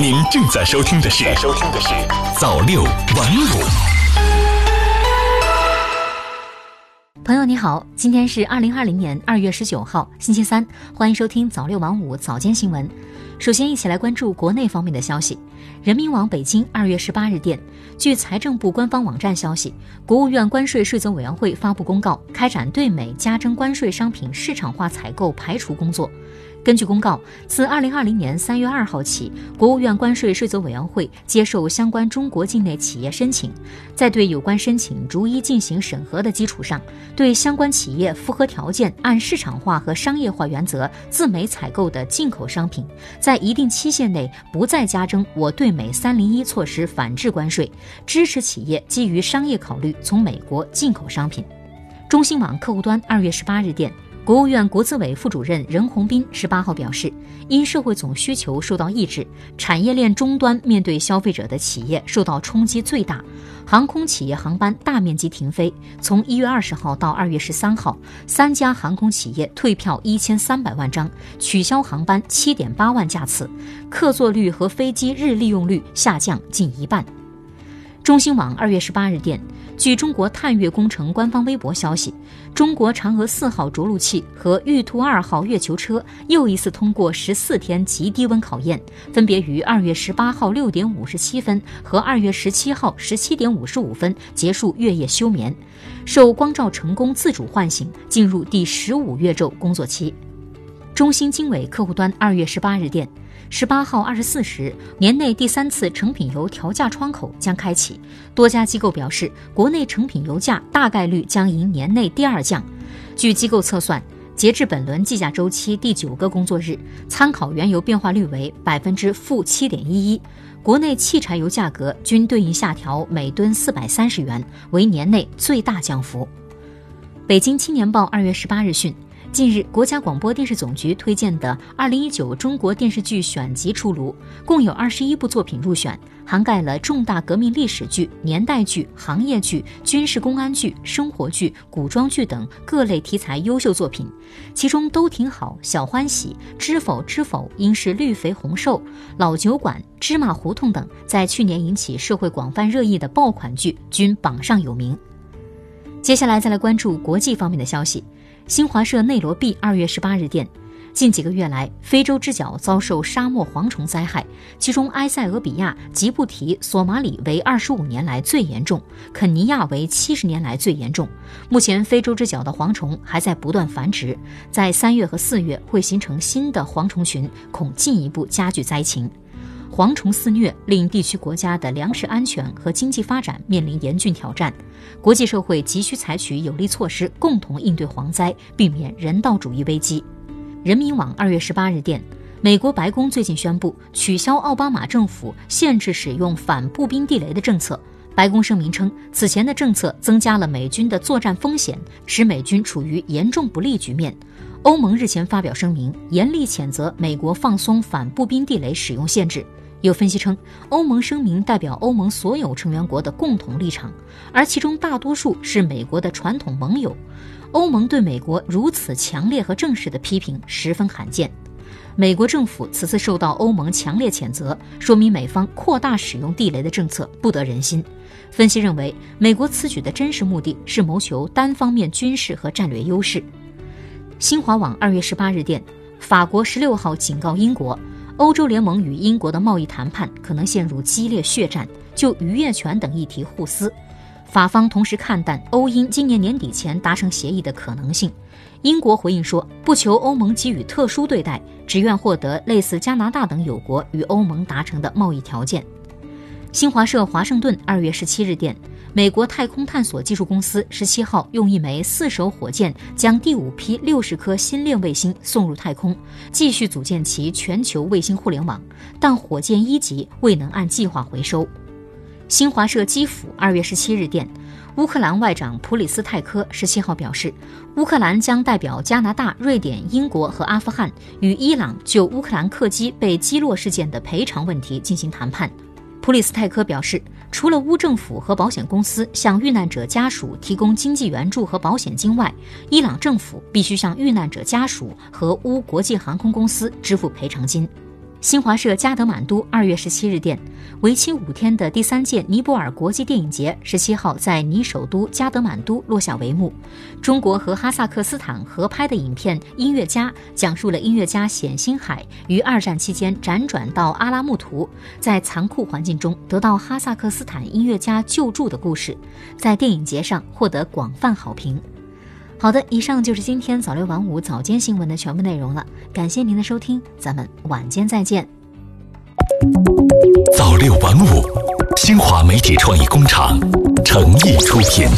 您正在收听的是《收听的是早六晚五》。朋友你好，今天是二零二零年二月十九号，星期三，欢迎收听早六晚五早间新闻。首先，一起来关注国内方面的消息。人民网北京二月十八日电，据财政部官方网站消息，国务院关税税则委员会发布公告，开展对美加征关税商品市场化采购排除工作。根据公告，自二零二零年三月二号起，国务院关税税则委员会接受相关中国境内企业申请，在对有关申请逐一进行审核的基础上，对相关企业符合条件、按市场化和商业化原则自美采购的进口商品，在一定期限内不再加征我对美三零一措施反制关税，支持企业基于商业考虑从美国进口商品。中新网客户端二月十八日电。国务院国资委副主任任洪斌十八号表示，因社会总需求受到抑制，产业链终端面对消费者的企业受到冲击最大，航空企业航班大面积停飞。从一月二十号到二月十三号，三家航空企业退票一千三百万张，取消航班七点八万架次，客座率和飞机日利用率下降近一半。中新网二月十八日电。据中国探月工程官方微博消息，中国嫦娥四号着陆器和玉兔二号月球车又一次通过十四天极低温考验，分别于二月十八号六点五十七分和二月十七号十七点五十五分结束月夜休眠，受光照成功自主唤醒，进入第十五月昼工作期。中兴经纬客户端二月十八日电。十八号二十四时，年内第三次成品油调价窗口将开启。多家机构表示，国内成品油价大概率将迎年内第二降。据机构测算，截至本轮计价周期第九个工作日，参考原油变化率为百分之负七点一一，国内汽柴油价格均对应下调每吨四百三十元，为年内最大降幅。北京青年报二月十八日讯。近日，国家广播电视总局推荐的《二零一九中国电视剧选集》出炉，共有二十一部作品入选，涵盖了重大革命历史剧、年代剧、行业剧、军事公安剧、生活剧、古装剧等各类题材优秀作品。其中，《都挺好》《小欢喜》《知否知否》应是绿肥红瘦》《老酒馆》《芝麻胡同》等在去年引起社会广泛热议的爆款剧均榜上有名。接下来，再来关注国际方面的消息。新华社内罗毕二月十八日电，近几个月来，非洲之角遭受沙漠蝗虫灾害，其中埃塞俄比亚、吉布提、索马里为二十五年来最严重，肯尼亚为七十年来最严重。目前，非洲之角的蝗虫还在不断繁殖，在三月和四月会形成新的蝗虫群，恐进一步加剧灾情。蝗虫肆虐，令地区国家的粮食安全和经济发展面临严峻挑战。国际社会急需采取有力措施，共同应对蝗灾，避免人道主义危机。人民网二月十八日电，美国白宫最近宣布取消奥巴马政府限制使用反步兵地雷的政策。白宫声明称，此前的政策增加了美军的作战风险，使美军处于严重不利局面。欧盟日前发表声明，严厉谴责美国放松反步兵地雷使用限制。有分析称，欧盟声明代表欧盟所有成员国的共同立场，而其中大多数是美国的传统盟友。欧盟对美国如此强烈和正式的批评十分罕见。美国政府此次受到欧盟强烈谴责，说明美方扩大使用地雷的政策不得人心。分析认为，美国此举的真实目的是谋求单方面军事和战略优势。新华网二月十八日电，法国十六号警告英国。欧洲联盟与英国的贸易谈判可能陷入激烈血战，就渔业权等议题互撕。法方同时看淡欧英今年年底前达成协议的可能性。英国回应说，不求欧盟给予特殊对待，只愿获得类似加拿大等友国与欧盟达成的贸易条件。新华社华盛顿二月十七日电。美国太空探索技术公司十七号用一枚四手火箭将第五批六十颗星链卫星送入太空，继续组建其全球卫星互联网，但火箭一级未能按计划回收。新华社基辅二月十七日电，乌克兰外长普里斯泰科十七号表示，乌克兰将代表加拿大、瑞典、英国和阿富汗与伊朗就乌克兰客机被击落事件的赔偿问题进行谈判。布里斯泰科表示。除了乌政府和保险公司向遇难者家属提供经济援助和保险金外，伊朗政府必须向遇难者家属和乌国际航空公司支付赔偿金。新华社加德满都二月十七日电，为期五天的第三届尼泊尔国际电影节十七号在尼首都加德满都落下帷幕。中国和哈萨克斯坦合拍的影片《音乐家》讲述了音乐家冼星海于二战期间辗转到阿拉木图，在残酷环境中得到哈萨克斯坦音乐家救助的故事，在电影节上获得广泛好评。好的，以上就是今天早六晚五早间新闻的全部内容了。感谢您的收听，咱们晚间再见。早六晚五，新华媒体创意工厂诚意出品。